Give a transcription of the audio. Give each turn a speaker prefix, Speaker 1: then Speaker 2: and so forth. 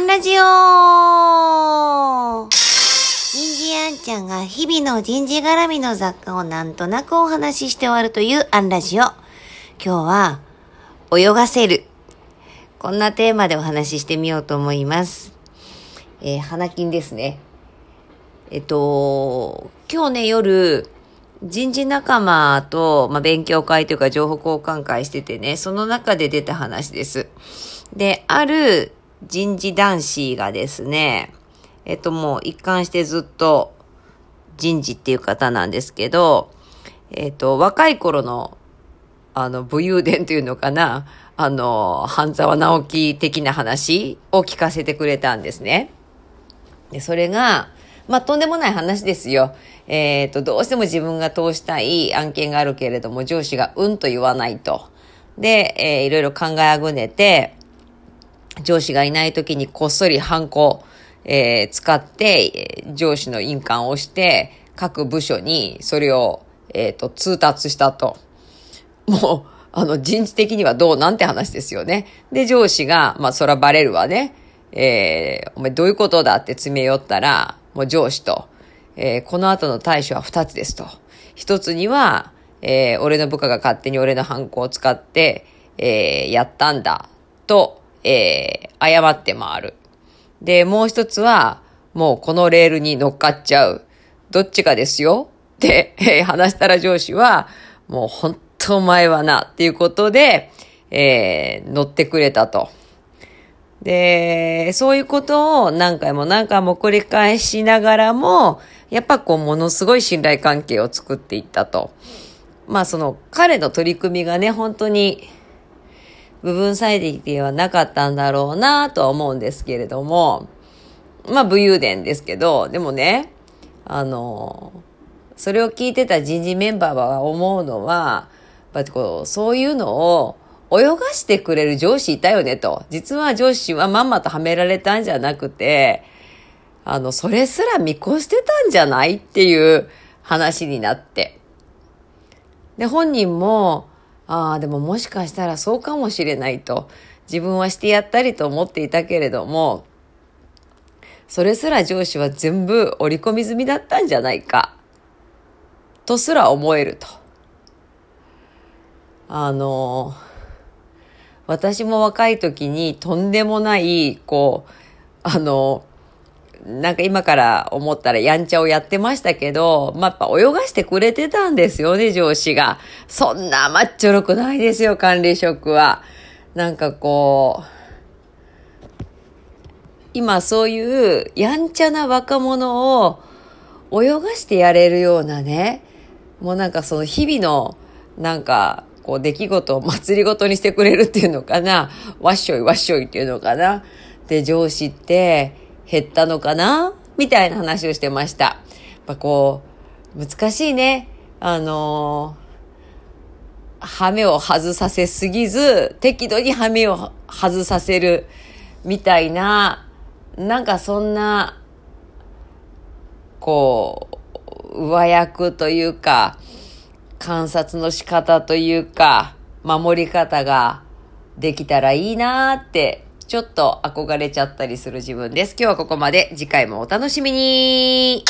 Speaker 1: ンラジオ人事アンちゃんが日々の人事絡みの雑貨をなんとなくお話しして終わるというアンラジオ。今日は、泳がせる。こんなテーマでお話ししてみようと思います。えー、花金ですね。えっと、今日ね、夜、人事仲間と、まあ、勉強会というか情報交換会しててね、その中で出た話です。で、ある人事男子がですね、えっともう一貫してずっと人事っていう方なんですけど、えっと、若い頃の、あの、武勇伝というのかな、あの、半沢直樹的な話を聞かせてくれたんですね。で、それが、まあ、とんでもない話ですよ。えっ、と、どうしても自分が通したい案件があるけれども、上司がうんと言わないと。で、えーいろいろ考えあぐねて、上司がいない時にこっそりハンコ、えー使って、上司の印鑑を押して、各部署にそれを、えっ、と、通達したと。もう、あの、人事的にはどうなんて話ですよね。で、上司が、まあ、そらバレるわね。えーお前どういうことだって詰め寄ったら、もう上司と、えーこの後の対処は二つですと。一つには、えー俺の部下が勝手に俺のハンコを使って、えーやったんだ、と、えー謝って回る。で、もう一つは、もうこのレールに乗っかっちゃう。どっちかですよって、えー 話したら上司は、もう本当お前はな、っていうことで、えー乗ってくれたと。で、そういうことを何回も何回も繰り返しながらも、やっぱこう、ものすごい信頼関係を作っていったと。まあその、彼の取り組みがね、本当に、部分最適ではなかったんだろうなとは思うんですけれども、まあ武勇伝ですけど、でもね、あの、それを聞いてた人事メンバーは思うのは、やっぱこう、そういうのを泳がしてくれる上司いたよねと。実は上司はまんまとはめられたんじゃなくて、あの、それすら見越してたんじゃないっていう話になって。で、本人も、ああ、でももしかしたらそうかもしれないと。自分はしてやったりと思っていたけれども、それすら上司は全部織り込み済みだったんじゃないか。とすら思えると。あの、私も若い時にとんでもない、こう、あの、なんか今から思ったらやんちゃをやってましたけど、まあ、やっぱ泳がしてくれてたんですよね、上司が。そんな甘っちょろくないですよ、管理職は。なんかこう、今そういうやんちゃな若者を泳がしてやれるようなね、もうなんかその日々のなんかこう出来事を祭りごとにしてくれるっていうのかな、わっしょいわっしょいっていうのかな。で、上司って減ったのかな？みたいな話をしてました。やっぱこう、難しいね。あのー、ハメを外させすぎず、適度にハメを外させるみたいな、なんかそんな、こう、上役というか、観察の仕方というか、守り方ができたらいいなーって、ちょっと憧れちゃったりする自分です。今日はここまで。次回もお楽しみに